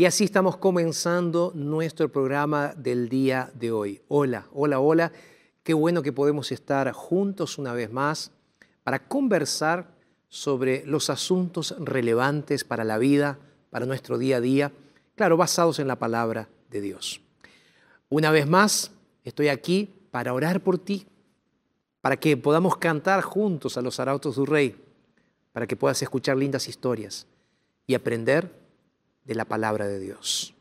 Y así estamos comenzando nuestro programa del día de hoy. Hola, hola, hola. Qué bueno que podemos estar juntos una vez más para conversar sobre los asuntos relevantes para la vida, para nuestro día a día, claro, basados en la palabra de Dios. Una vez más, estoy aquí para orar por ti, para que podamos cantar juntos a los arautos del rey, para que puedas escuchar lindas historias y aprender de la palabra de Dios.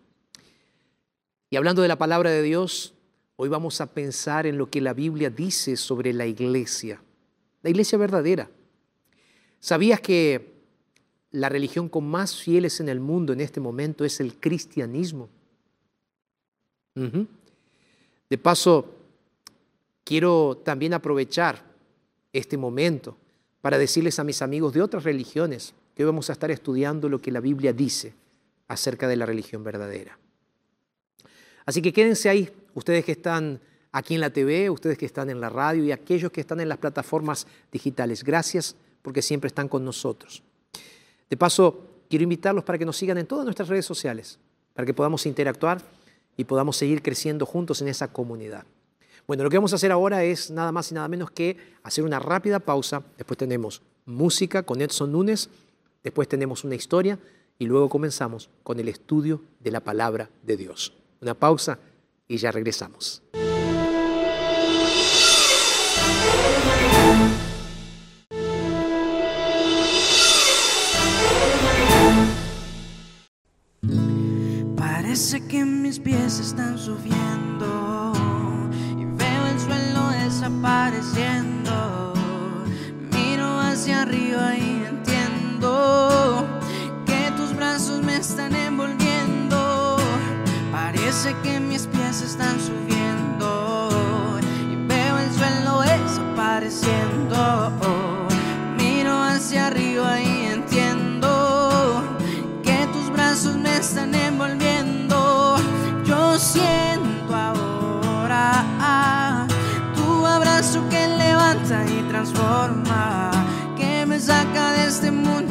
Y hablando de la palabra de Dios, hoy vamos a pensar en lo que la Biblia dice sobre la iglesia, la iglesia verdadera. ¿Sabías que la religión con más fieles en el mundo en este momento es el cristianismo? De paso, quiero también aprovechar este momento para decirles a mis amigos de otras religiones que hoy vamos a estar estudiando lo que la Biblia dice acerca de la religión verdadera. Así que quédense ahí, ustedes que están aquí en la TV, ustedes que están en la radio y aquellos que están en las plataformas digitales. Gracias porque siempre están con nosotros. De paso, quiero invitarlos para que nos sigan en todas nuestras redes sociales, para que podamos interactuar y podamos seguir creciendo juntos en esa comunidad. Bueno, lo que vamos a hacer ahora es nada más y nada menos que hacer una rápida pausa. Después tenemos música con Edson Núñez, después tenemos una historia y luego comenzamos con el estudio de la palabra de Dios. Una pausa y ya regresamos. Parece que mis pies están subiendo y veo el suelo desapareciendo. Miro hacia arriba y entiendo están envolviendo. Parece que mis pies están subiendo y veo el suelo desapareciendo. Miro hacia arriba y entiendo que tus brazos me están envolviendo. Yo siento ahora tu abrazo que levanta y transforma, que me saca de este mundo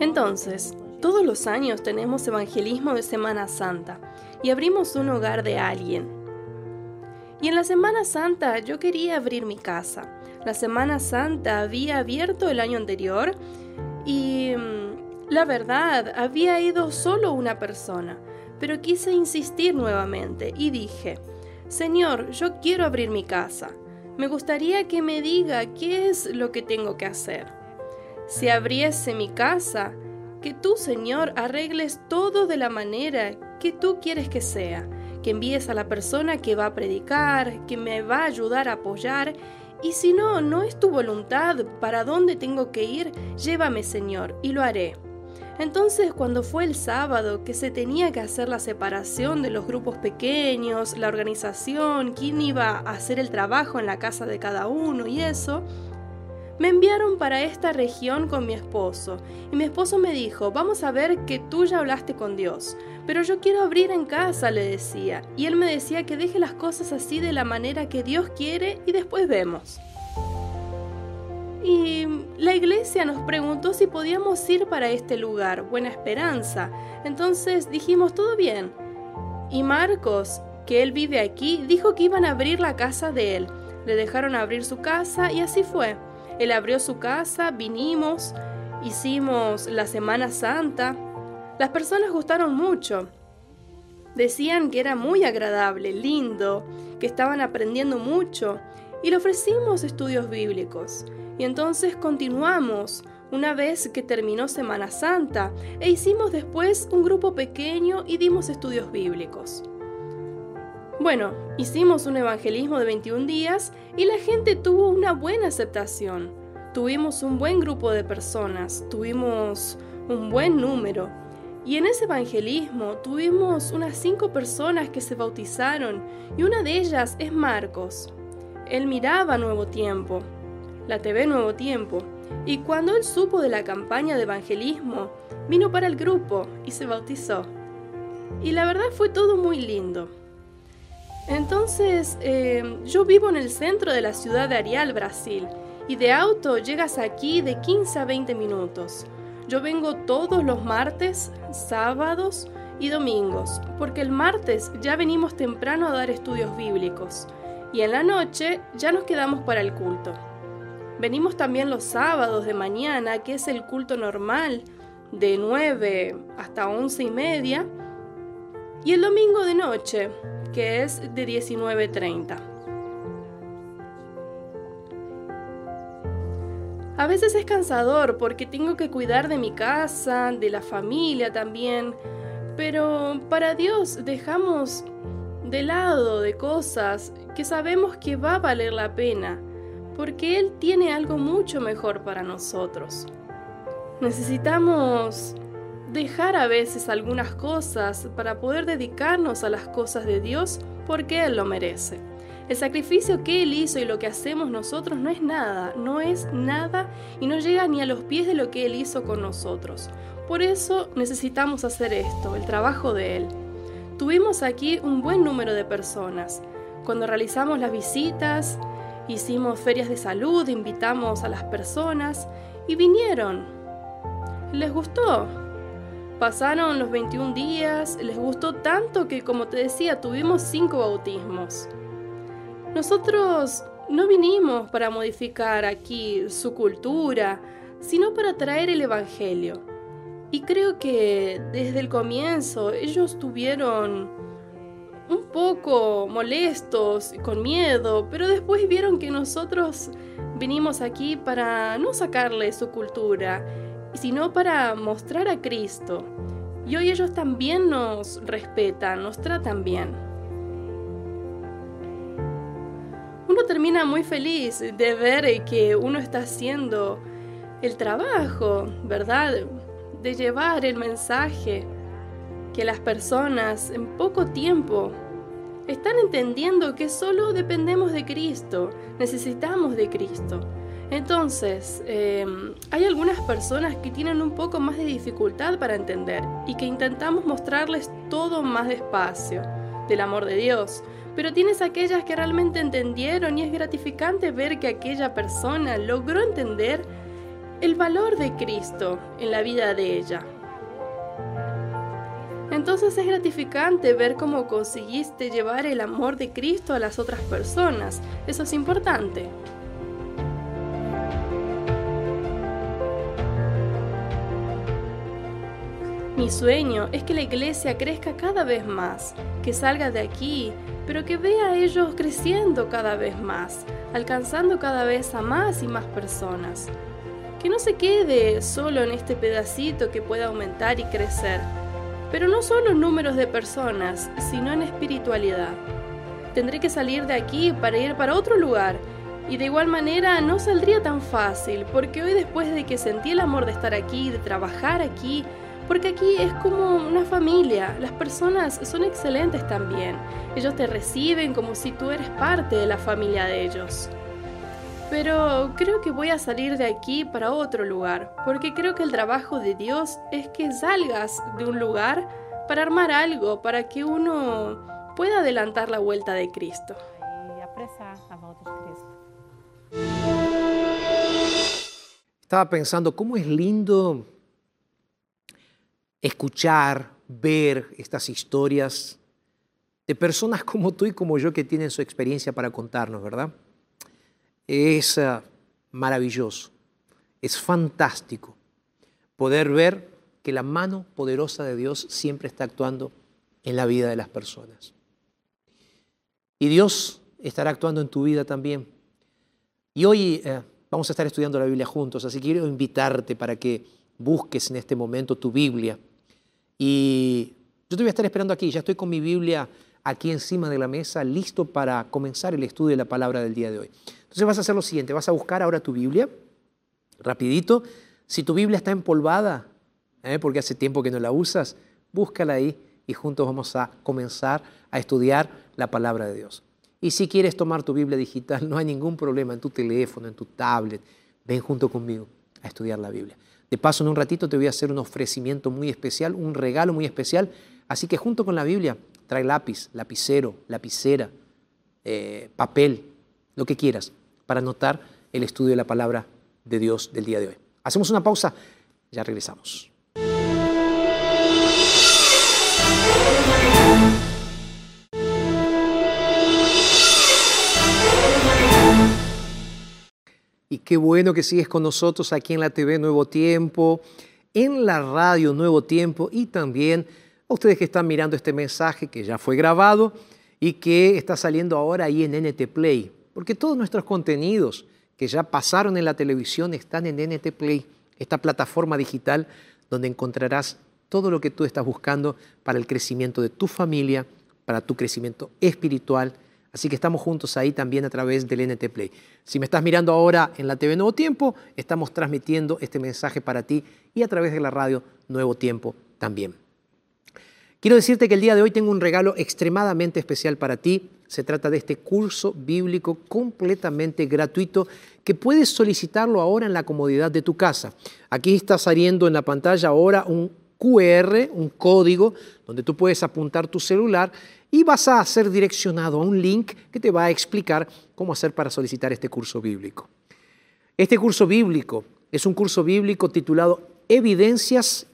Entonces, todos los años tenemos evangelismo de Semana Santa y abrimos un hogar de alguien. Y en la Semana Santa yo quería abrir mi casa. La Semana Santa había abierto el año anterior y mm, la verdad había ido solo una persona, pero quise insistir nuevamente y dije, Señor, yo quiero abrir mi casa. Me gustaría que me diga qué es lo que tengo que hacer. Si abriese mi casa, que tú, Señor, arregles todo de la manera que tú quieres que sea, que envíes a la persona que va a predicar, que me va a ayudar a apoyar, y si no, no es tu voluntad para dónde tengo que ir, llévame, Señor, y lo haré. Entonces, cuando fue el sábado que se tenía que hacer la separación de los grupos pequeños, la organización, quién iba a hacer el trabajo en la casa de cada uno y eso, me enviaron para esta región con mi esposo, y mi esposo me dijo, vamos a ver que tú ya hablaste con Dios, pero yo quiero abrir en casa, le decía, y él me decía que deje las cosas así de la manera que Dios quiere y después vemos. Y la iglesia nos preguntó si podíamos ir para este lugar, Buena Esperanza. Entonces dijimos, todo bien. Y Marcos, que él vive aquí, dijo que iban a abrir la casa de él. Le dejaron abrir su casa y así fue. Él abrió su casa, vinimos, hicimos la Semana Santa. Las personas gustaron mucho. Decían que era muy agradable, lindo, que estaban aprendiendo mucho y le ofrecimos estudios bíblicos. Y entonces continuamos una vez que terminó Semana Santa e hicimos después un grupo pequeño y dimos estudios bíblicos. Bueno, hicimos un evangelismo de 21 días y la gente tuvo una buena aceptación. Tuvimos un buen grupo de personas, tuvimos un buen número. Y en ese evangelismo tuvimos unas cinco personas que se bautizaron y una de ellas es Marcos. Él miraba Nuevo Tiempo, la TV Nuevo Tiempo, y cuando él supo de la campaña de evangelismo, vino para el grupo y se bautizó. Y la verdad fue todo muy lindo. Entonces, eh, yo vivo en el centro de la ciudad de Arial, Brasil, y de auto llegas aquí de 15 a 20 minutos. Yo vengo todos los martes, sábados y domingos, porque el martes ya venimos temprano a dar estudios bíblicos, y en la noche ya nos quedamos para el culto. Venimos también los sábados de mañana, que es el culto normal, de 9 hasta 11 y media, y el domingo de noche, que es de 19.30. A veces es cansador porque tengo que cuidar de mi casa, de la familia también, pero para Dios dejamos de lado de cosas que sabemos que va a valer la pena, porque Él tiene algo mucho mejor para nosotros. Necesitamos dejar a veces algunas cosas para poder dedicarnos a las cosas de Dios porque Él lo merece. El sacrificio que Él hizo y lo que hacemos nosotros no es nada, no es nada y no llega ni a los pies de lo que Él hizo con nosotros. Por eso necesitamos hacer esto, el trabajo de Él. Tuvimos aquí un buen número de personas. Cuando realizamos las visitas, hicimos ferias de salud, invitamos a las personas y vinieron. Les gustó. Pasaron los 21 días, les gustó tanto que, como te decía, tuvimos cinco bautismos. Nosotros no vinimos para modificar aquí su cultura, sino para traer el Evangelio. Y creo que desde el comienzo ellos estuvieron un poco molestos, con miedo, pero después vieron que nosotros vinimos aquí para no sacarle su cultura, sino para mostrar a Cristo. Y hoy ellos también nos respetan, nos tratan bien. Uno termina muy feliz de ver que uno está haciendo el trabajo, ¿verdad? De llevar el mensaje que las personas en poco tiempo están entendiendo que solo dependemos de Cristo, necesitamos de Cristo. Entonces, em, hay algunas personas que tienen un poco más de dificultad para entender y que intentamos mostrarles todo más despacio del amor de Dios. Pero tienes aquellas que realmente entendieron y es gratificante ver que aquella persona logró entender el valor de Cristo en la vida de ella. Entonces es gratificante ver cómo conseguiste llevar el amor de Cristo a las otras personas. Eso es importante. Mi sueño es que la iglesia crezca cada vez más, que salga de aquí, pero que vea a ellos creciendo cada vez más, alcanzando cada vez a más y más personas que no se quede solo en este pedacito que pueda aumentar y crecer, pero no solo en números de personas, sino en espiritualidad. Tendré que salir de aquí para ir para otro lugar, y de igual manera no saldría tan fácil, porque hoy después de que sentí el amor de estar aquí, de trabajar aquí, porque aquí es como una familia, las personas son excelentes también, ellos te reciben como si tú eres parte de la familia de ellos. Pero creo que voy a salir de aquí para otro lugar, porque creo que el trabajo de Dios es que salgas de un lugar para armar algo, para que uno pueda adelantar la vuelta de Cristo. Estaba pensando cómo es lindo escuchar, ver estas historias de personas como tú y como yo que tienen su experiencia para contarnos, ¿verdad? Es eh, maravilloso, es fantástico poder ver que la mano poderosa de Dios siempre está actuando en la vida de las personas. Y Dios estará actuando en tu vida también. Y hoy eh, vamos a estar estudiando la Biblia juntos, así que quiero invitarte para que busques en este momento tu Biblia. Y yo te voy a estar esperando aquí, ya estoy con mi Biblia aquí encima de la mesa, listo para comenzar el estudio de la palabra del día de hoy. Entonces vas a hacer lo siguiente, vas a buscar ahora tu Biblia, rapidito. Si tu Biblia está empolvada, ¿eh? porque hace tiempo que no la usas, búscala ahí y juntos vamos a comenzar a estudiar la palabra de Dios. Y si quieres tomar tu Biblia digital, no hay ningún problema en tu teléfono, en tu tablet. Ven junto conmigo a estudiar la Biblia. De paso, en un ratito te voy a hacer un ofrecimiento muy especial, un regalo muy especial. Así que junto con la Biblia, trae lápiz, lapicero, lapicera, eh, papel, lo que quieras para anotar el estudio de la palabra de Dios del día de hoy. Hacemos una pausa, ya regresamos. Y qué bueno que sigues con nosotros aquí en la TV Nuevo Tiempo, en la radio Nuevo Tiempo y también a ustedes que están mirando este mensaje que ya fue grabado y que está saliendo ahora ahí en NT Play porque todos nuestros contenidos que ya pasaron en la televisión están en NT Play, esta plataforma digital donde encontrarás todo lo que tú estás buscando para el crecimiento de tu familia, para tu crecimiento espiritual. Así que estamos juntos ahí también a través del NT Play. Si me estás mirando ahora en la TV Nuevo Tiempo, estamos transmitiendo este mensaje para ti y a través de la radio Nuevo Tiempo también. Quiero decirte que el día de hoy tengo un regalo extremadamente especial para ti. Se trata de este curso bíblico completamente gratuito que puedes solicitarlo ahora en la comodidad de tu casa. Aquí está saliendo en la pantalla ahora un QR, un código, donde tú puedes apuntar tu celular y vas a ser direccionado a un link que te va a explicar cómo hacer para solicitar este curso bíblico. Este curso bíblico es un curso bíblico titulado Evidencias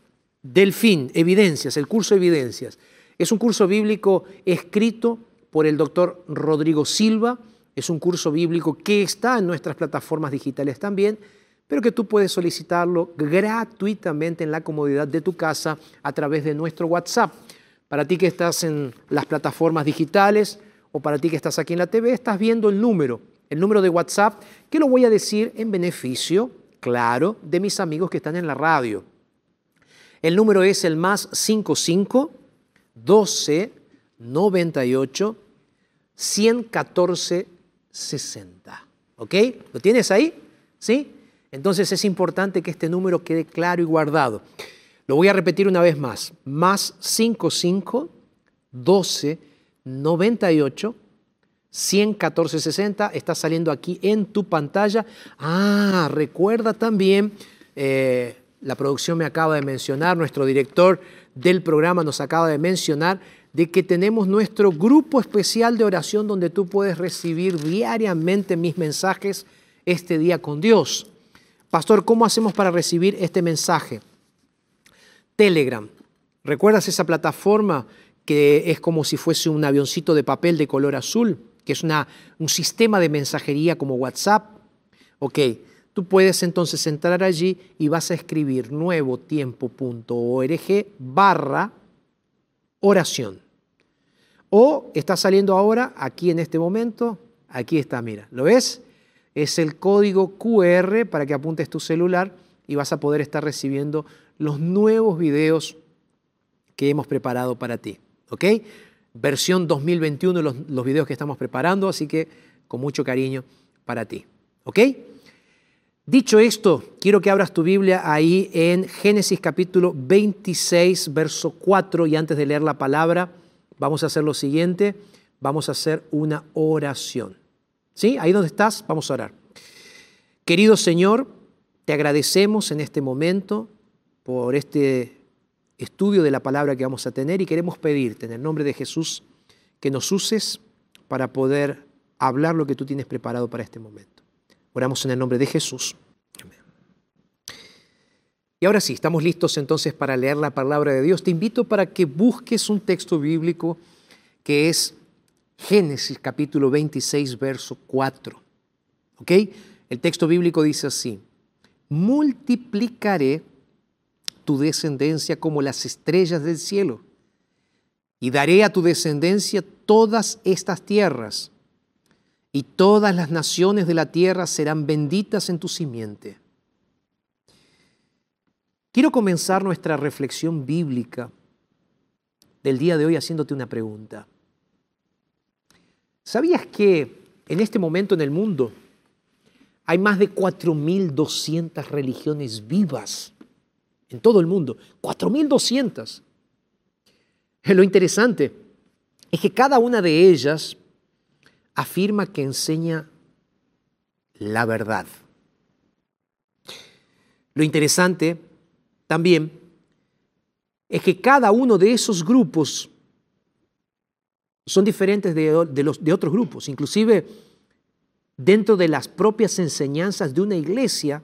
del Fin, Evidencias, el curso Evidencias. Es un curso bíblico escrito por el doctor Rodrigo Silva, es un curso bíblico que está en nuestras plataformas digitales también, pero que tú puedes solicitarlo gratuitamente en la comodidad de tu casa a través de nuestro WhatsApp. Para ti que estás en las plataformas digitales o para ti que estás aquí en la TV, estás viendo el número, el número de WhatsApp, que lo voy a decir en beneficio, claro, de mis amigos que están en la radio. El número es el más 55 12 98 114 60. ¿Ok? ¿Lo tienes ahí? ¿Sí? Entonces es importante que este número quede claro y guardado. Lo voy a repetir una vez más. Más 55 12 98 114 60. Está saliendo aquí en tu pantalla. Ah, recuerda también, eh, la producción me acaba de mencionar, nuestro director del programa nos acaba de mencionar de que tenemos nuestro grupo especial de oración donde tú puedes recibir diariamente mis mensajes este día con Dios. Pastor, ¿cómo hacemos para recibir este mensaje? Telegram. ¿Recuerdas esa plataforma que es como si fuese un avioncito de papel de color azul, que es una, un sistema de mensajería como WhatsApp? Ok, tú puedes entonces entrar allí y vas a escribir nuevotiempo.org barra oración. O está saliendo ahora, aquí en este momento, aquí está, mira, ¿lo ves? Es el código QR para que apuntes tu celular y vas a poder estar recibiendo los nuevos videos que hemos preparado para ti. ¿Ok? Versión 2021 los, los videos que estamos preparando, así que con mucho cariño para ti. ¿Ok? Dicho esto, quiero que abras tu Biblia ahí en Génesis capítulo 26, verso 4, y antes de leer la palabra, vamos a hacer lo siguiente, vamos a hacer una oración. ¿Sí? Ahí donde estás, vamos a orar. Querido Señor, te agradecemos en este momento por este estudio de la palabra que vamos a tener y queremos pedirte en el nombre de Jesús que nos uses para poder hablar lo que tú tienes preparado para este momento. Oramos en el nombre de Jesús. Y ahora sí, estamos listos entonces para leer la palabra de Dios. Te invito para que busques un texto bíblico que es Génesis capítulo 26, verso 4. ¿Ok? El texto bíblico dice así, multiplicaré tu descendencia como las estrellas del cielo y daré a tu descendencia todas estas tierras y todas las naciones de la tierra serán benditas en tu simiente. Quiero comenzar nuestra reflexión bíblica del día de hoy haciéndote una pregunta. ¿Sabías que en este momento en el mundo hay más de 4.200 religiones vivas en todo el mundo? 4.200. Lo interesante es que cada una de ellas afirma que enseña la verdad. Lo interesante también es que cada uno de esos grupos son diferentes de, los, de otros grupos, inclusive dentro de las propias enseñanzas de una iglesia,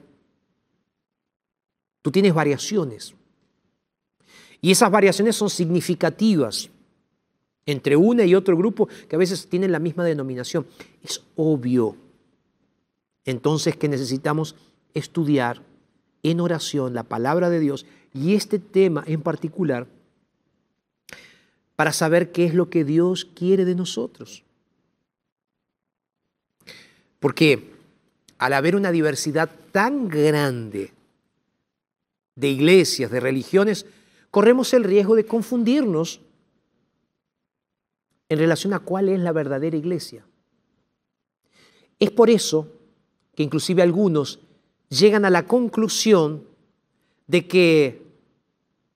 tú tienes variaciones. Y esas variaciones son significativas entre una y otro grupo que a veces tienen la misma denominación. Es obvio. Entonces que necesitamos estudiar en oración la palabra de Dios y este tema en particular para saber qué es lo que Dios quiere de nosotros. Porque al haber una diversidad tan grande de iglesias, de religiones, corremos el riesgo de confundirnos en relación a cuál es la verdadera iglesia. Es por eso que inclusive algunos llegan a la conclusión de que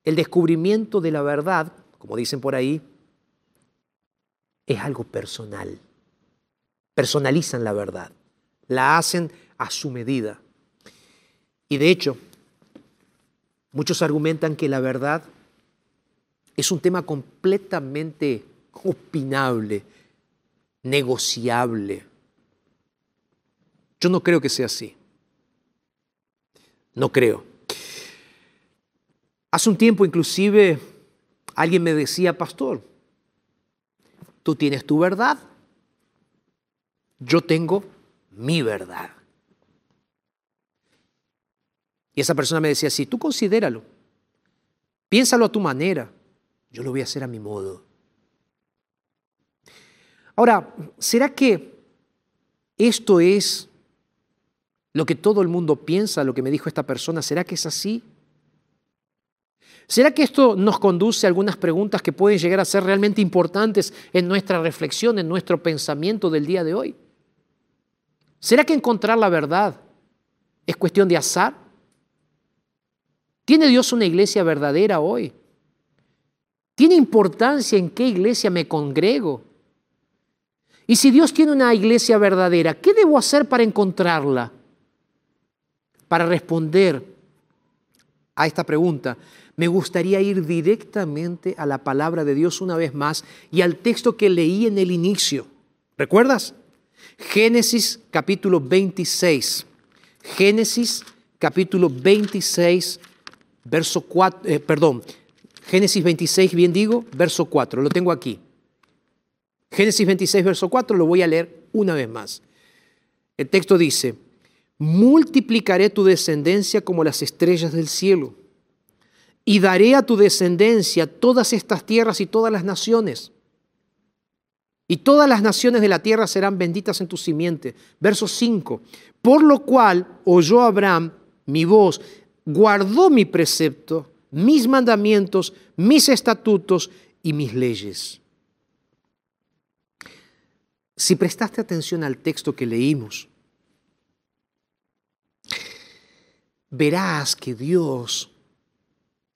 el descubrimiento de la verdad como dicen por ahí, es algo personal. Personalizan la verdad, la hacen a su medida. Y de hecho, muchos argumentan que la verdad es un tema completamente opinable, negociable. Yo no creo que sea así. No creo. Hace un tiempo inclusive alguien me decía, pastor, tú tienes tu verdad, yo tengo mi verdad. Y esa persona me decía, sí, tú considéralo, piénsalo a tu manera, yo lo voy a hacer a mi modo. Ahora, ¿será que esto es lo que todo el mundo piensa, lo que me dijo esta persona? ¿Será que es así? ¿Será que esto nos conduce a algunas preguntas que pueden llegar a ser realmente importantes en nuestra reflexión, en nuestro pensamiento del día de hoy? ¿Será que encontrar la verdad es cuestión de azar? ¿Tiene Dios una iglesia verdadera hoy? ¿Tiene importancia en qué iglesia me congrego? Y si Dios tiene una iglesia verdadera, ¿qué debo hacer para encontrarla? Para responder a esta pregunta, me gustaría ir directamente a la palabra de Dios una vez más y al texto que leí en el inicio. ¿Recuerdas? Génesis capítulo 26. Génesis capítulo 26, verso 4, eh, perdón, Génesis 26, bien digo, verso 4, lo tengo aquí. Génesis 26, verso 4, lo voy a leer una vez más. El texto dice, multiplicaré tu descendencia como las estrellas del cielo y daré a tu descendencia todas estas tierras y todas las naciones. Y todas las naciones de la tierra serán benditas en tu simiente. Verso 5. Por lo cual oyó Abraham mi voz, guardó mi precepto, mis mandamientos, mis estatutos y mis leyes. Si prestaste atención al texto que leímos, verás que Dios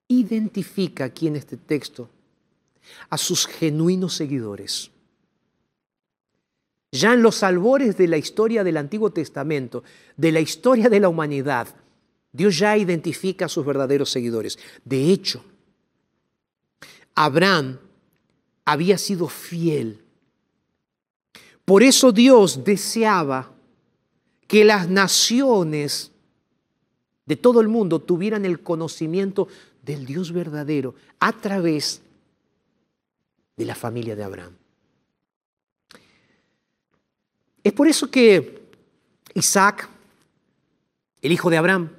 identifica aquí en este texto a sus genuinos seguidores. Ya en los albores de la historia del Antiguo Testamento, de la historia de la humanidad, Dios ya identifica a sus verdaderos seguidores. De hecho, Abraham había sido fiel. Por eso Dios deseaba que las naciones de todo el mundo tuvieran el conocimiento del Dios verdadero a través de la familia de Abraham. Es por eso que Isaac, el hijo de Abraham,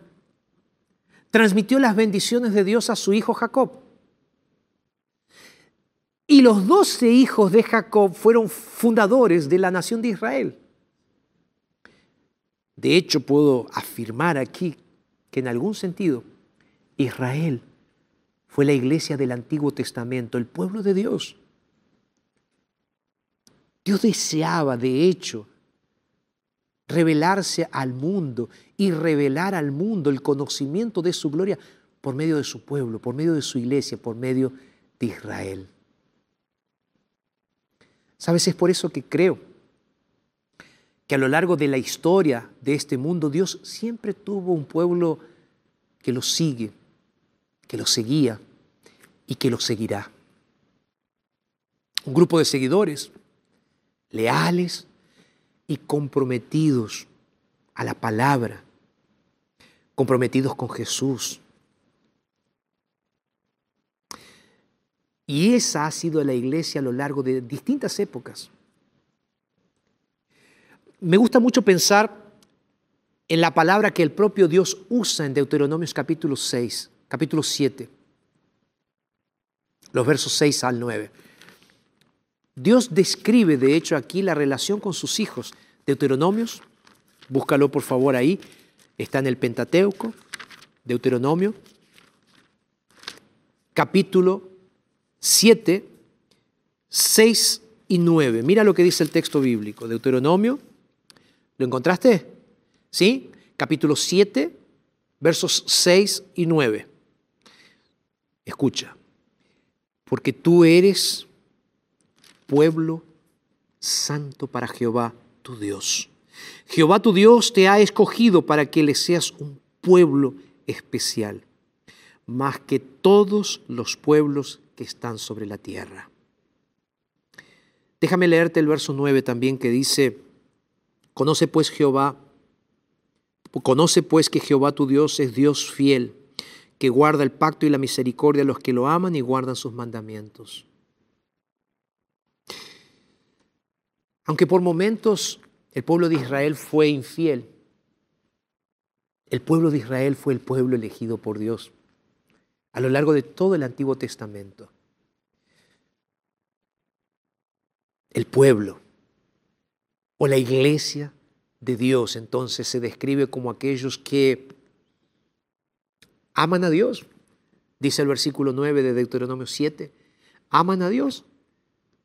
transmitió las bendiciones de Dios a su hijo Jacob. Y los doce hijos de Jacob fueron fundadores de la nación de Israel. De hecho, puedo afirmar aquí que en algún sentido Israel fue la iglesia del Antiguo Testamento, el pueblo de Dios. Dios deseaba, de hecho, revelarse al mundo y revelar al mundo el conocimiento de su gloria por medio de su pueblo, por medio de su iglesia, por medio de Israel. ¿Sabes? Es por eso que creo que a lo largo de la historia de este mundo Dios siempre tuvo un pueblo que lo sigue, que lo seguía, y que lo seguirá. Un grupo de seguidores leales y comprometidos a la palabra, comprometidos con Jesús. Y esa ha sido la iglesia a lo largo de distintas épocas. Me gusta mucho pensar en la palabra que el propio Dios usa en Deuteronomios capítulo 6, capítulo 7 los versos 6 al 9. Dios describe, de hecho, aquí la relación con sus hijos. Deuteronomios, búscalo por favor ahí, está en el Pentateuco, Deuteronomio, capítulo 7, 6 y 9. Mira lo que dice el texto bíblico. Deuteronomio, ¿lo encontraste? ¿Sí? Capítulo 7, versos 6 y 9. Escucha. porque tú eres pueblo santo para Jehová tu Dios. Jehová tu Dios te ha escogido para que le seas un pueblo especial, más que todos los pueblos que están sobre la tierra. Déjame leerte el verso 9 también que dice, conoce pues Jehová, conoce pues que Jehová tu Dios es Dios fiel, que guarda el pacto y la misericordia a los que lo aman y guardan sus mandamientos. Aunque por momentos el pueblo de Israel fue infiel, el pueblo de Israel fue el pueblo elegido por Dios a lo largo de todo el Antiguo Testamento. El pueblo o la iglesia de Dios entonces se describe como aquellos que aman a Dios, dice el versículo 9 de Deuteronomio 7, aman a Dios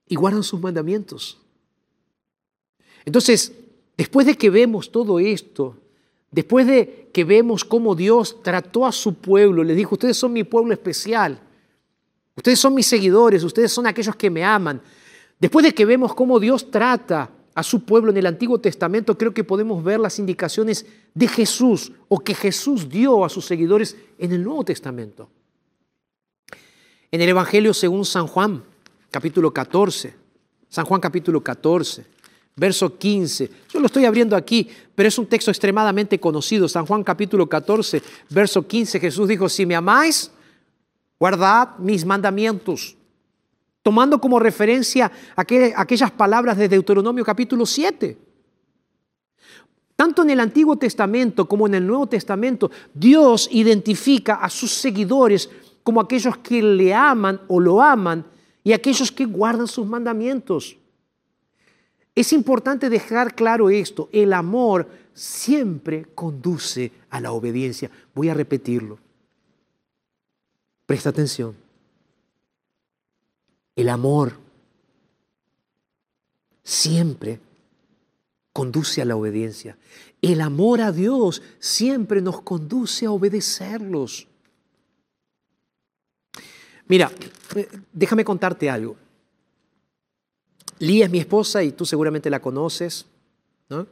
y guardan sus mandamientos. Entonces, después de que vemos todo esto, después de que vemos cómo Dios trató a su pueblo, le dijo, ustedes son mi pueblo especial, ustedes son mis seguidores, ustedes son aquellos que me aman, después de que vemos cómo Dios trata a su pueblo en el Antiguo Testamento, creo que podemos ver las indicaciones de Jesús o que Jesús dio a sus seguidores en el Nuevo Testamento. En el Evangelio según San Juan, capítulo 14, San Juan capítulo 14, verso 15. Yo lo estoy abriendo aquí, pero es un texto extremadamente conocido. San Juan capítulo 14, verso 15, Jesús dijo, si me amáis, guardad mis mandamientos. Tomando como referencia aquellas palabras de Deuteronomio capítulo 7. Tanto en el Antiguo Testamento como en el Nuevo Testamento, Dios identifica a sus seguidores como aquellos que le aman o lo aman y aquellos que guardan sus mandamientos. Es importante dejar claro esto, el amor siempre conduce a la obediencia. Voy a repetirlo. Presta atención. El amor siempre conduce a la obediencia. El amor a Dios siempre nos conduce a obedecerlos. Mira, eh, déjame contarte algo. Lía es mi esposa y tú seguramente la conoces, ¿no?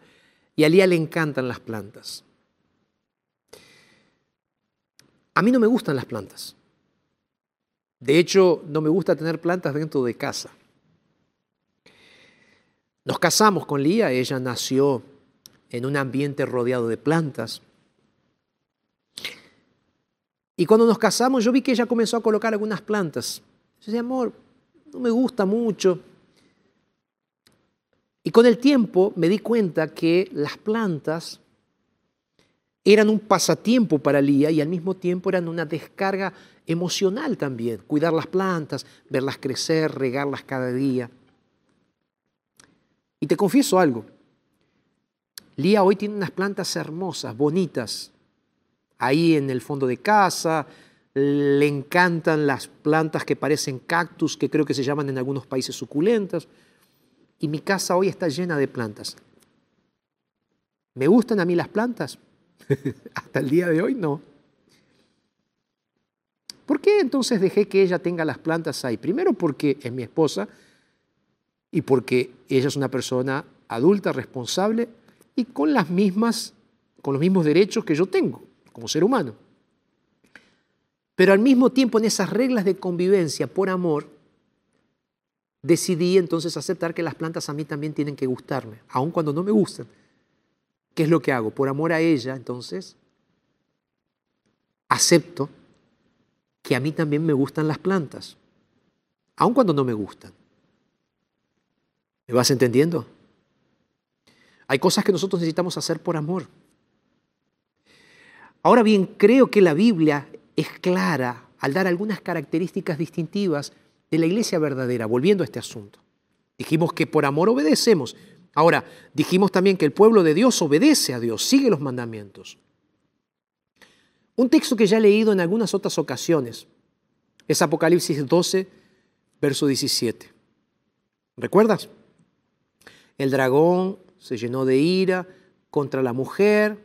Y a Lía le encantan las plantas. A mí no me gustan las plantas. De hecho, no me gusta tener plantas dentro de casa. Nos casamos con Lía, ella nació en un ambiente rodeado de plantas. Y cuando nos casamos yo vi que ella comenzó a colocar algunas plantas. Yo decía, amor, no me gusta mucho. Y con el tiempo me di cuenta que las plantas eran un pasatiempo para Lía y al mismo tiempo eran una descarga emocional también. Cuidar las plantas, verlas crecer, regarlas cada día. Y te confieso algo. Lía hoy tiene unas plantas hermosas, bonitas, ahí en el fondo de casa. Le encantan las plantas que parecen cactus, que creo que se llaman en algunos países suculentas y mi casa hoy está llena de plantas. ¿Me gustan a mí las plantas? Hasta el día de hoy no. ¿Por qué entonces dejé que ella tenga las plantas ahí? Primero porque es mi esposa y porque ella es una persona adulta, responsable y con las mismas con los mismos derechos que yo tengo como ser humano. Pero al mismo tiempo en esas reglas de convivencia por amor decidí entonces aceptar que las plantas a mí también tienen que gustarme, aun cuando no me gustan. ¿Qué es lo que hago? Por amor a ella, entonces, acepto que a mí también me gustan las plantas, aun cuando no me gustan. ¿Me vas entendiendo? Hay cosas que nosotros necesitamos hacer por amor. Ahora bien, creo que la Biblia es clara al dar algunas características distintivas de la iglesia verdadera, volviendo a este asunto. Dijimos que por amor obedecemos. Ahora, dijimos también que el pueblo de Dios obedece a Dios, sigue los mandamientos. Un texto que ya he leído en algunas otras ocasiones es Apocalipsis 12, verso 17. ¿Recuerdas? El dragón se llenó de ira contra la mujer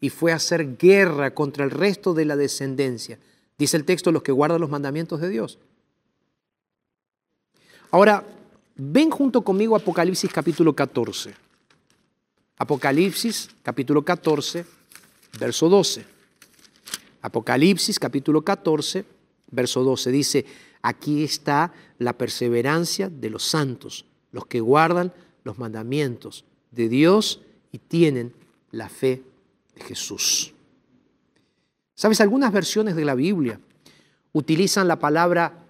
y fue a hacer guerra contra el resto de la descendencia. Dice el texto, los que guardan los mandamientos de Dios. Ahora, ven junto conmigo Apocalipsis capítulo 14. Apocalipsis capítulo 14, verso 12. Apocalipsis capítulo 14, verso 12. Dice, aquí está la perseverancia de los santos, los que guardan los mandamientos de Dios y tienen la fe de Jesús. ¿Sabes? Algunas versiones de la Biblia utilizan la palabra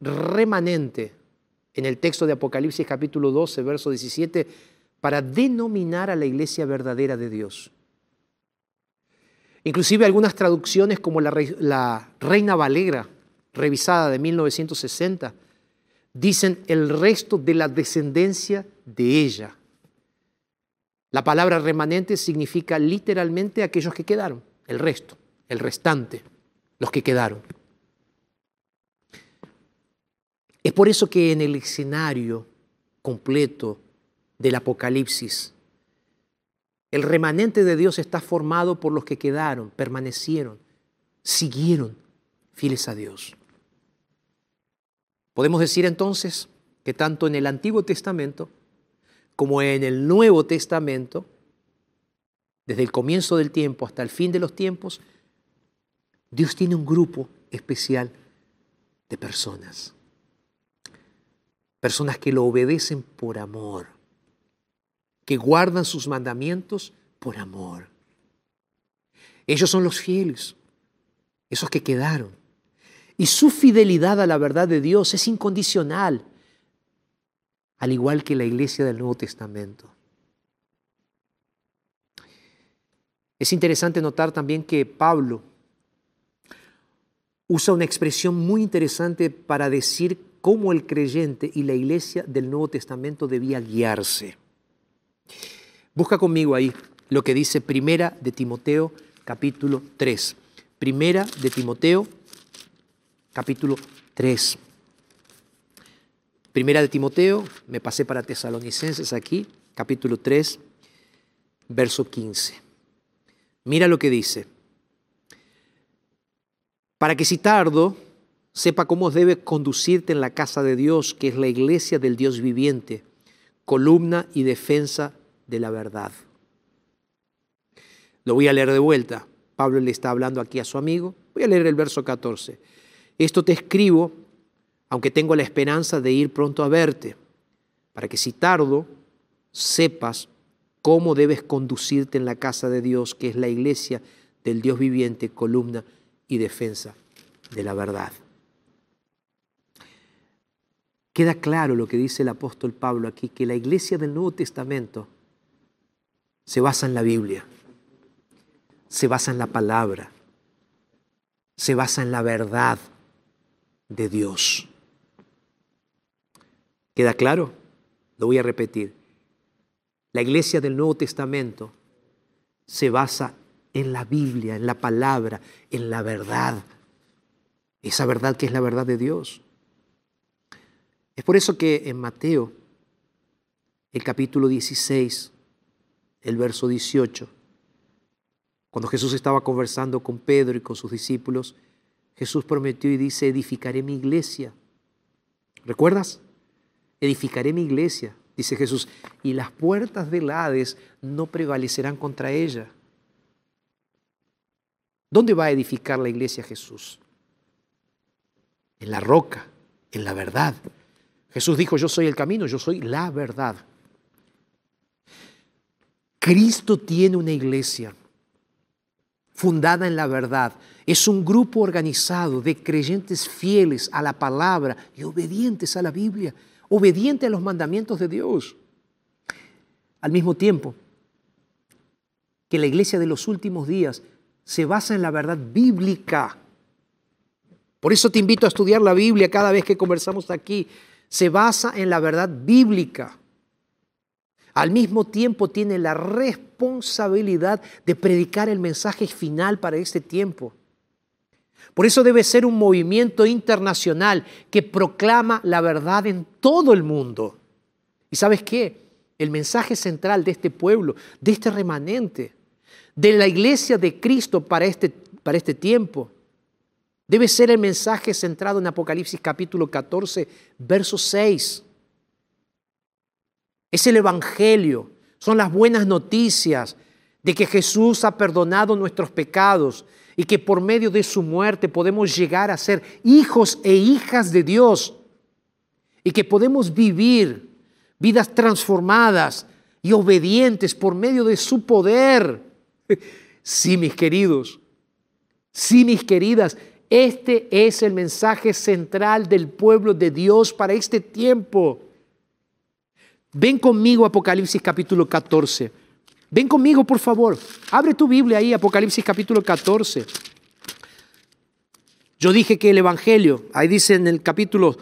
remanente en el texto de Apocalipsis capítulo 12, verso 17, para denominar a la iglesia verdadera de Dios. Inclusive algunas traducciones como la, la Reina Valera, revisada de 1960, dicen el resto de la descendencia de ella. La palabra remanente significa literalmente aquellos que quedaron, el resto, el restante, los que quedaron. Es por eso que en el escenario completo del Apocalipsis, el remanente de Dios está formado por los que quedaron, permanecieron, siguieron fieles a Dios. Podemos decir entonces que tanto en el Antiguo Testamento como en el Nuevo Testamento, desde el comienzo del tiempo hasta el fin de los tiempos, Dios tiene un grupo especial de personas. Personas que lo obedecen por amor, que guardan sus mandamientos por amor. Ellos son los fieles, esos que quedaron. Y su fidelidad a la verdad de Dios es incondicional, al igual que la iglesia del Nuevo Testamento. Es interesante notar también que Pablo usa una expresión muy interesante para decir cómo el creyente y la iglesia del Nuevo Testamento debía guiarse. Busca conmigo ahí lo que dice Primera de Timoteo capítulo 3. Primera de Timoteo capítulo 3. Primera de Timoteo, me pasé para Tesalonicenses aquí, capítulo 3, verso 15. Mira lo que dice. Para que si tardo, sepa cómo debe conducirte en la casa de Dios, que es la iglesia del Dios viviente, columna y defensa de la verdad. Lo voy a leer de vuelta. Pablo le está hablando aquí a su amigo. Voy a leer el verso 14. Esto te escribo, aunque tengo la esperanza de ir pronto a verte, para que si tardo, sepas cómo debes conducirte en la casa de Dios, que es la iglesia del Dios viviente, columna y defensa de la verdad. Queda claro lo que dice el apóstol Pablo aquí, que la iglesia del Nuevo Testamento se basa en la Biblia, se basa en la palabra, se basa en la verdad de Dios. ¿Queda claro? Lo voy a repetir. La iglesia del Nuevo Testamento se basa en la Biblia, en la palabra, en la verdad. Esa verdad que es la verdad de Dios. Es por eso que en Mateo, el capítulo 16, el verso 18, cuando Jesús estaba conversando con Pedro y con sus discípulos, Jesús prometió y dice, edificaré mi iglesia. ¿Recuerdas? Edificaré mi iglesia, dice Jesús, y las puertas del Hades no prevalecerán contra ella. ¿Dónde va a edificar la iglesia Jesús? En la roca, en la verdad. Jesús dijo, yo soy el camino, yo soy la verdad. Cristo tiene una iglesia fundada en la verdad. Es un grupo organizado de creyentes fieles a la palabra y obedientes a la Biblia, obedientes a los mandamientos de Dios. Al mismo tiempo que la iglesia de los últimos días se basa en la verdad bíblica. Por eso te invito a estudiar la Biblia cada vez que conversamos aquí se basa en la verdad bíblica. Al mismo tiempo tiene la responsabilidad de predicar el mensaje final para este tiempo. Por eso debe ser un movimiento internacional que proclama la verdad en todo el mundo. ¿Y sabes qué? El mensaje central de este pueblo, de este remanente, de la iglesia de Cristo para este, para este tiempo, Debe ser el mensaje centrado en Apocalipsis capítulo 14, verso 6. Es el Evangelio, son las buenas noticias de que Jesús ha perdonado nuestros pecados y que por medio de su muerte podemos llegar a ser hijos e hijas de Dios y que podemos vivir vidas transformadas y obedientes por medio de su poder. Sí, mis queridos, sí, mis queridas, este es el mensaje central del pueblo de Dios para este tiempo. Ven conmigo Apocalipsis capítulo 14. Ven conmigo, por favor. Abre tu Biblia ahí, Apocalipsis capítulo 14. Yo dije que el Evangelio, ahí dice en el capítulo,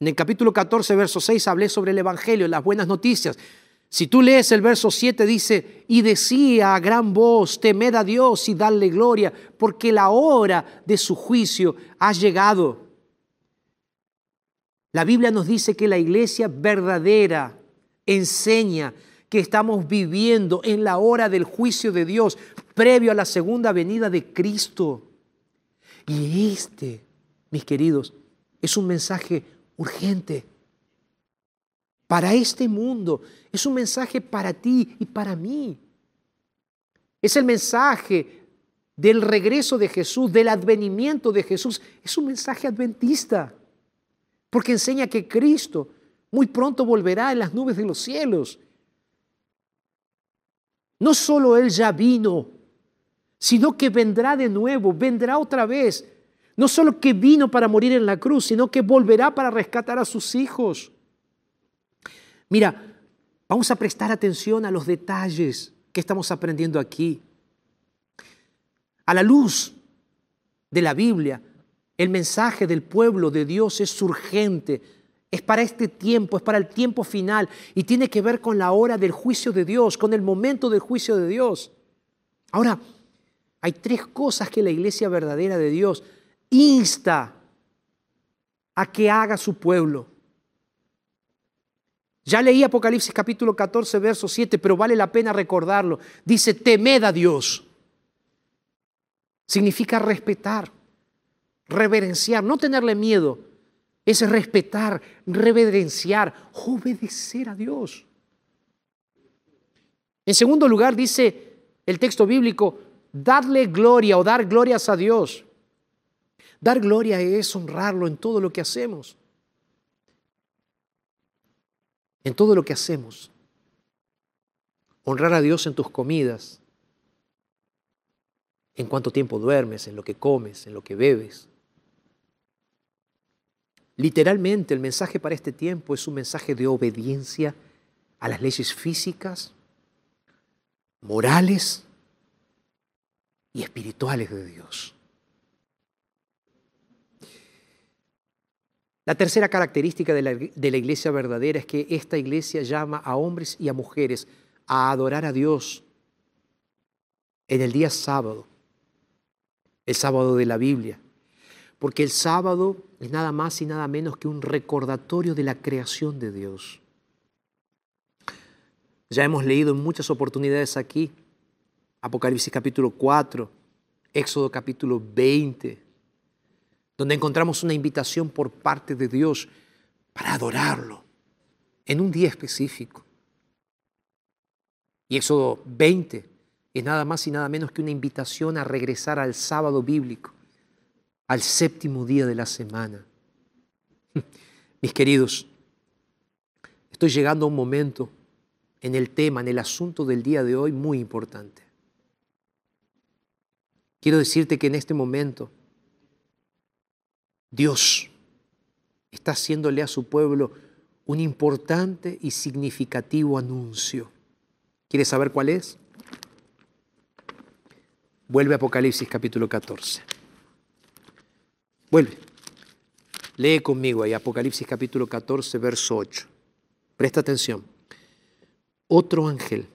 en el capítulo 14, verso 6, hablé sobre el Evangelio, las buenas noticias. Si tú lees el verso 7, dice, y decía a gran voz, temed a Dios y darle gloria, porque la hora de su juicio ha llegado. La Biblia nos dice que la iglesia verdadera enseña que estamos viviendo en la hora del juicio de Dios, previo a la segunda venida de Cristo. Y este, mis queridos, es un mensaje urgente para este mundo. Es un mensaje para ti y para mí. Es el mensaje del regreso de Jesús, del advenimiento de Jesús. Es un mensaje adventista, porque enseña que Cristo muy pronto volverá en las nubes de los cielos no solo Él ya vino, sino que vendrá de nuevo, vendrá otra vez. No solo que vino para morir en la cruz, sino que volverá para rescatar a sus hijos. Mira, vamos a prestar atención a los detalles que estamos aprendiendo aquí. A la luz de la Biblia, el mensaje del pueblo de Dios es urgente, es para este tiempo, es para el tiempo final y tiene que ver con la hora del juicio de Dios, con el momento del juicio de Dios. Ahora, hay tres cosas que la iglesia verdadera de Dios insta a que haga su pueblo. Ya leí Apocalipsis capítulo 14, verso 7, pero vale la pena recordarlo. Dice, temed a Dios. Significa respetar, reverenciar, no tenerle miedo, es respetar, reverenciar, obedecer a Dios. En segundo lugar, dice el texto bíblico, darle gloria o dar glorias a Dios. Dar gloria es honrarlo en todo lo que hacemos. En todo lo que hacemos. Honrar a Dios en tus comidas, en cuánto tiempo duermes, en lo que comes, en lo que bebes. Literalmente el mensaje para este tiempo es un mensaje de obediencia a las leyes físicas, morales y espirituales de Dios. La tercera característica de la, iglesia verdadera es que esta iglesia llama a hombres y a mujeres a adorar a Dios en el día sábado, el sábado de la Biblia porque el sábado es nada más y nada menos que un recordatorio de la creación de Dios. Ya hemos leído en muchas oportunidades aquí, Apocalipsis capítulo 4, Éxodo capítulo 20, donde encontramos una invitación por parte de Dios para adorarlo en un día específico. Y Éxodo 20 es nada más y nada menos que una invitación a regresar al sábado bíblico al séptimo día de la semana. Mis queridos, estoy llegando a un momento en el tema, en el asunto del día de hoy muy importante. Quiero decirte que en este momento Dios está haciéndole a su pueblo un importante y significativo anuncio. ¿Quieres saber cuál es? Vuelve a Apocalipsis capítulo 14. Vuelve. Lee conmigo ahí Apocalipsis capítulo 14, verso 8. Presta atención. Otro ángel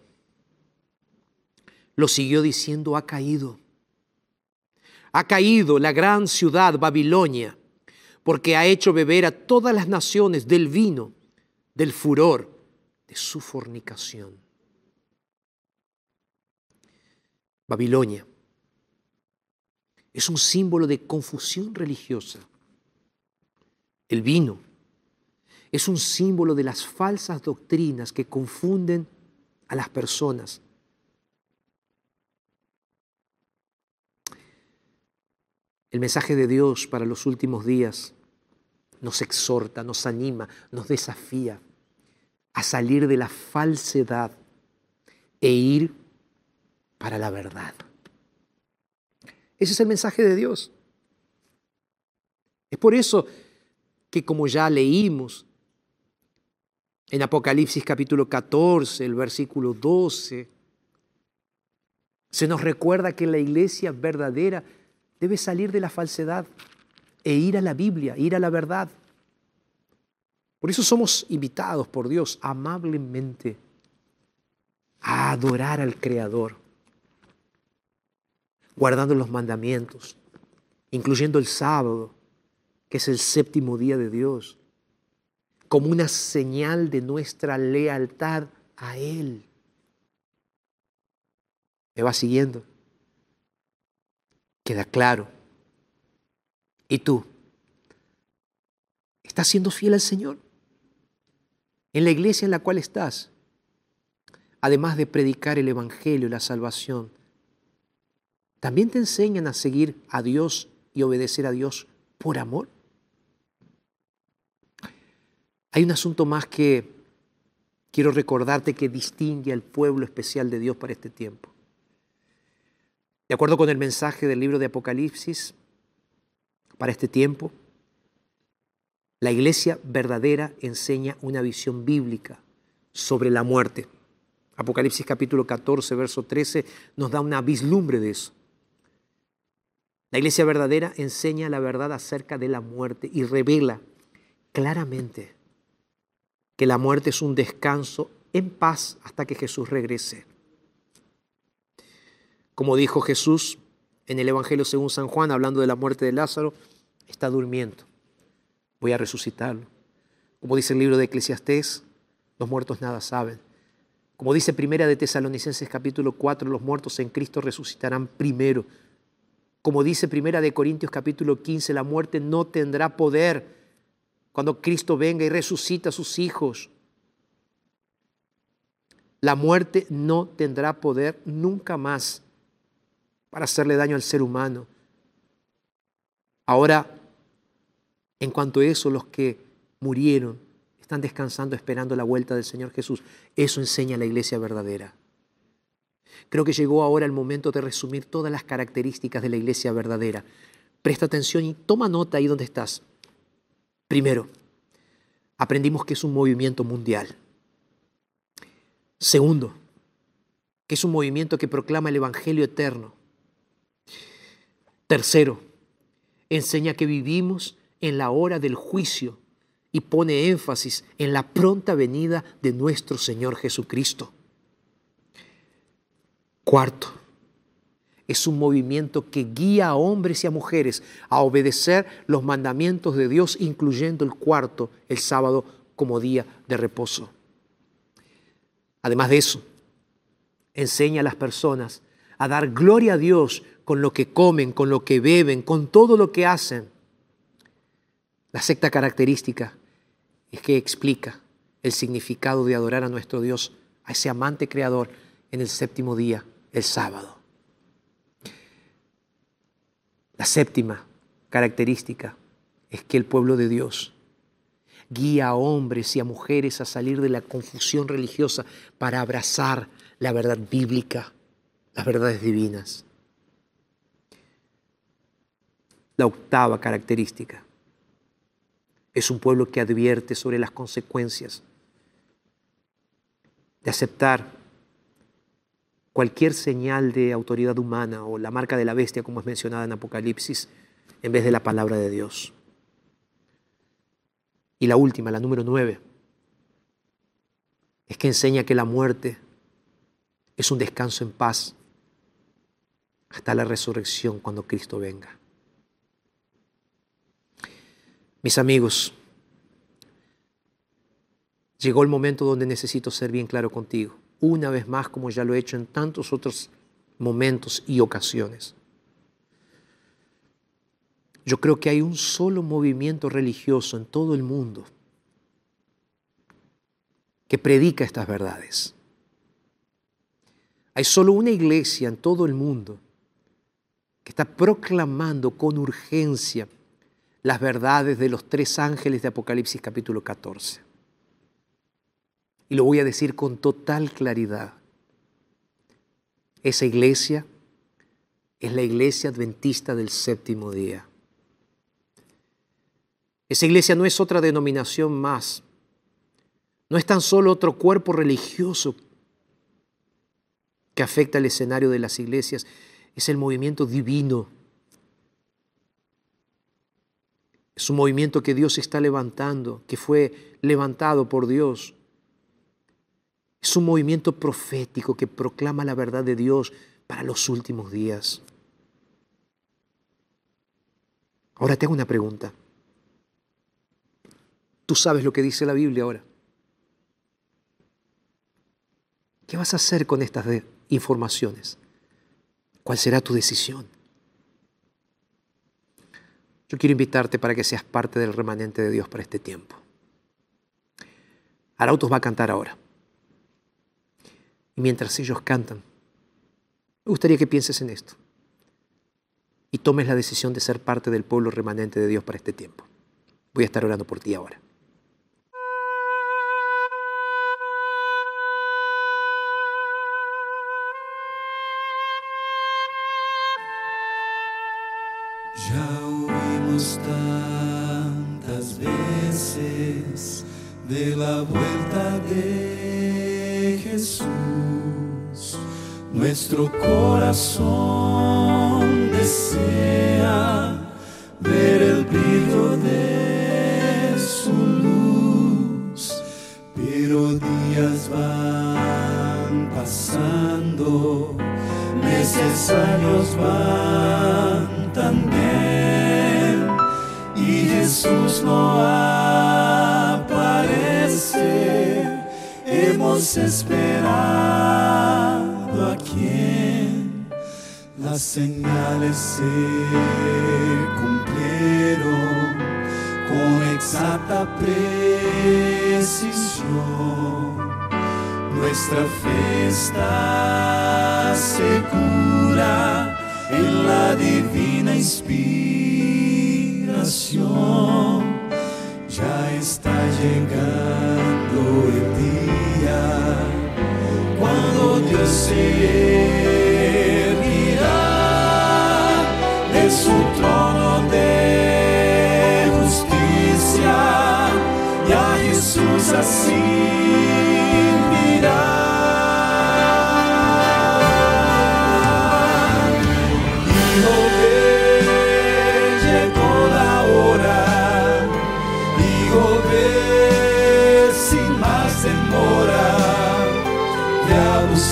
lo siguió diciendo, ha caído. Ha caído la gran ciudad Babilonia, porque ha hecho beber a todas las naciones del vino, del furor, de su fornicación. Babilonia es un símbolo de confusión religiosa. El vino es un símbolo de las falsas doctrinas que confunden a las personas. El mensaje de Dios para los últimos días nos exhorta, nos anima, nos desafía a salir de la falsedad e ir para la verdad. Ese es el mensaje de Dios. Es por eso que como ya leímos en Apocalipsis capítulo 14, el versículo 12, se nos recuerda que la iglesia verdadera debe salir de la falsedad e ir a la Biblia, ir a la verdad. Por eso somos invitados por Dios amablemente a adorar al Creador, guardando los mandamientos, incluyendo el sábado, que es el séptimo día de Dios, como una señal de nuestra lealtad a Él. ¿Me va siguiendo? Queda claro. ¿Y tú? ¿Estás siendo fiel al Señor? En la iglesia en la cual estás, además de predicar el Evangelio y la salvación, también te enseñan a seguir a Dios y obedecer a Dios por amor. Hay un asunto más que quiero recordarte que distingue al pueblo especial de Dios para este tiempo. De acuerdo con el mensaje del libro de Apocalipsis, para este tiempo, la iglesia verdadera enseña una visión bíblica sobre la muerte. Apocalipsis capítulo 14, verso 13 nos da una vislumbre de eso. La iglesia verdadera enseña la verdad acerca de la muerte y revela claramente que la muerte es un descanso en paz hasta que Jesús regrese. Como dijo Jesús en el Evangelio según San Juan, hablando de la muerte de Lázaro, está durmiendo voy a resucitarlo. Como dice el libro de Eclesiastés, los muertos nada saben. Como dice Primera de Tesalonicenses capítulo 4, los muertos en Cristo resucitarán primero. Como dice Primera de Corintios capítulo 15, la muerte no tendrá poder cuando Cristo venga y resucita a sus hijos. La muerte no tendrá poder nunca más para hacerle daño al ser humano. Ahora en cuanto a eso, los que murieron están descansando esperando la vuelta del Señor Jesús. Eso enseña la iglesia verdadera. Creo que llegó ahora el momento de resumir todas las características de la iglesia verdadera. Presta atención y toma nota ahí donde estás. Primero, aprendimos que es un movimiento mundial. Segundo, que es un movimiento que proclama el Evangelio eterno. Tercero, enseña que vivimos en la hora del juicio y pone énfasis en la pronta venida de nuestro Señor Jesucristo. Cuarto, es un movimiento que guía a hombres y a mujeres a obedecer los mandamientos de Dios, incluyendo el cuarto, el sábado, como día de reposo. Además de eso, enseña a las personas a dar gloria a Dios con lo que comen, con lo que beben, con todo lo que hacen la sexta característica es que explica el significado de adorar a nuestro Dios, a ese amante creador, en el séptimo día, el sábado. La séptima característica es que el pueblo de Dios guía a hombres y a mujeres a salir de la confusión religiosa para abrazar la verdad bíblica, las verdades divinas. La octava característica es un pueblo que advierte sobre las consecuencias de aceptar cualquier señal de autoridad humana o la marca de la bestia, como es mencionada en Apocalipsis, en vez de la palabra de Dios. Y la última, la número nueve, es que enseña que la muerte es un descanso en paz hasta la resurrección cuando Cristo venga. Mis amigos, llegó el momento donde necesito ser bien claro contigo, una vez más como ya lo he hecho en tantos otros momentos y ocasiones. Yo creo que hay un solo movimiento religioso en todo el mundo que predica estas verdades. Hay solo una iglesia en todo el mundo que está proclamando con urgencia las verdades de los tres ángeles de Apocalipsis capítulo 14. Y lo voy a decir con total claridad. Esa iglesia es la iglesia adventista del séptimo día. Esa iglesia no es otra denominación más. No es tan solo otro cuerpo religioso que afecta el escenario de las iglesias. Es el movimiento divino. Es un movimiento que Dios está levantando, que fue levantado por Dios. Es un movimiento profético que proclama la verdad de Dios para los últimos días. Ahora te hago una pregunta. Tú sabes lo que dice la Biblia ahora. ¿Qué vas a hacer con estas informaciones? ¿Cuál será tu decisión? Yo quiero invitarte para que seas parte del remanente de Dios para este tiempo. Arautos va a cantar ahora. Y mientras ellos cantan, me gustaría que pienses en esto y tomes la decisión de ser parte del pueblo remanente de Dios para este tiempo. Voy a estar orando por ti ahora. De la vuelta de Jesús. Nuestro corazón desea ver el brillo de su luz, pero días van pasando, meses, años van también, y Jesús no aparece. Hemos esperado a quien las señales se cumplieron con exacta precisión. Nuestra fe está segura en la divina inspiración. Ya está día cuando Dios se erguirá de su trono de justicia y a Jesús así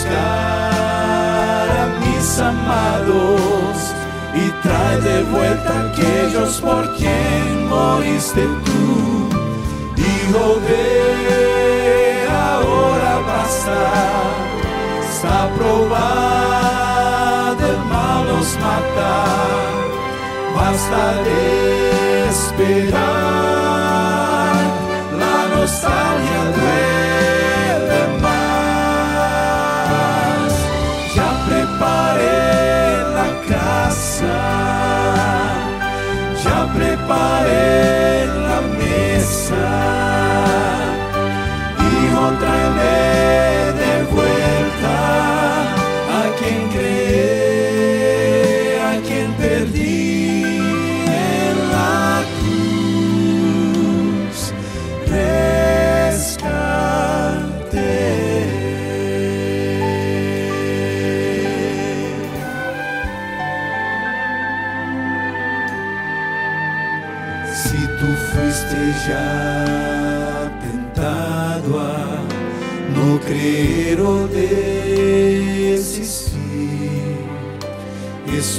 buscar a mis amados y trae de vuelta aquellos por quien moriste tú. Hijo ve, ahora basta. Está probado el mal nos mata. Basta de esperar. La nostalgia duele mesa.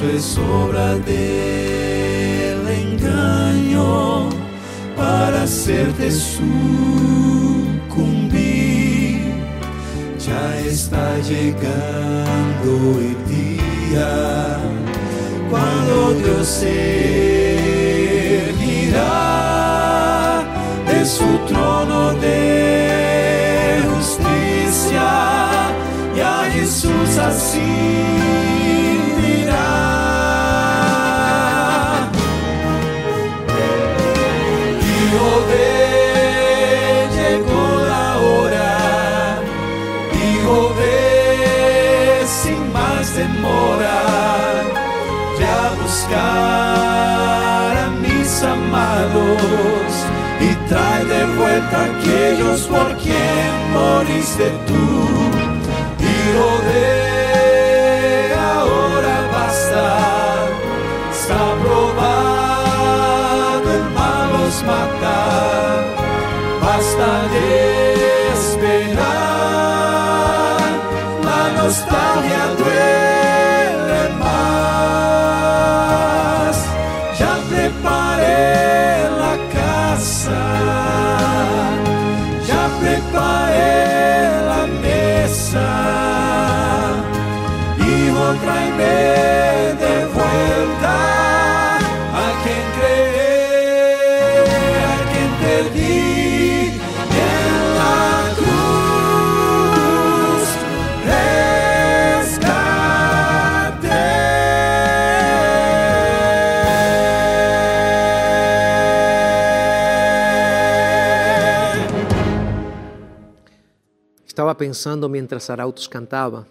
eso es é obra del engaño para hacerte sucumbir. Já está chegando o dia quando Deus se erguirá de su trono de justiça e a Jesus assim. Y trae de vuelta a aquellos por quien moriste tú. Hijo de hijo tráeme de vuelta a quien creé, a quien perdí en la cruz. Rescate. Estaba pensando mientras Arautos cantaba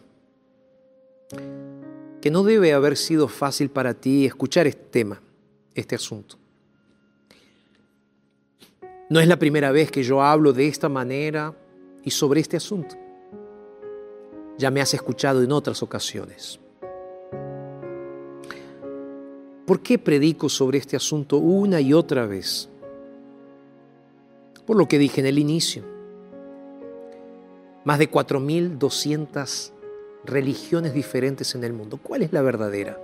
que no debe haber sido fácil para ti escuchar este tema, este asunto. No es la primera vez que yo hablo de esta manera y sobre este asunto. Ya me has escuchado en otras ocasiones. ¿Por qué predico sobre este asunto una y otra vez? Por lo que dije en el inicio. Más de 4.200 religiones diferentes en el mundo. ¿Cuál es la verdadera?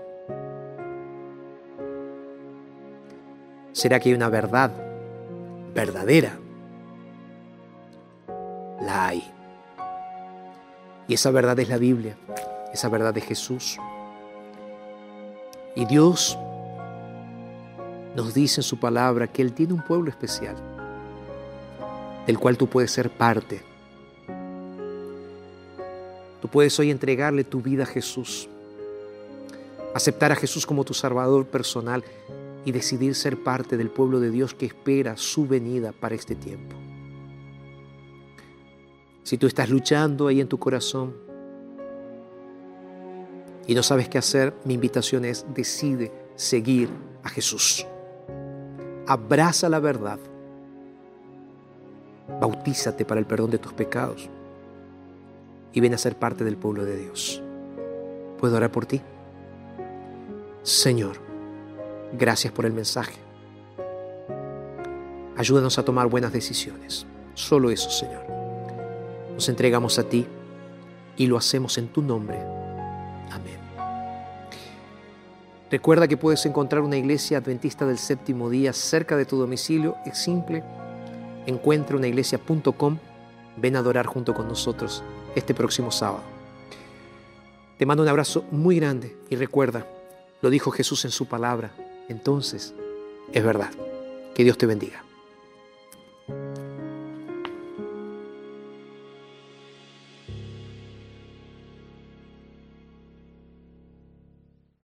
¿Será que hay una verdad verdadera? La hay. Y esa verdad es la Biblia, esa verdad es Jesús. Y Dios nos dice en su palabra que Él tiene un pueblo especial, del cual tú puedes ser parte. Tú puedes hoy entregarle tu vida a Jesús, aceptar a Jesús como tu Salvador personal y decidir ser parte del pueblo de Dios que espera su venida para este tiempo. Si tú estás luchando ahí en tu corazón y no sabes qué hacer, mi invitación es decide seguir a Jesús. Abraza la verdad. Bautízate para el perdón de tus pecados y ven a ser parte del pueblo de Dios. ¿Puedo orar por ti? Señor, gracias por el mensaje. Ayúdanos a tomar buenas decisiones. Solo eso, Señor. Nos entregamos a ti y lo hacemos en tu nombre. Amén. Recuerda que puedes encontrar una iglesia adventista del séptimo día cerca de tu domicilio. Es simple. Encuentra unaiglesia.com. Ven a adorar junto con nosotros este próximo sábado. Te mando un abrazo muy grande y recuerda, lo dijo Jesús en su palabra. Entonces, es verdad. Que Dios te bendiga.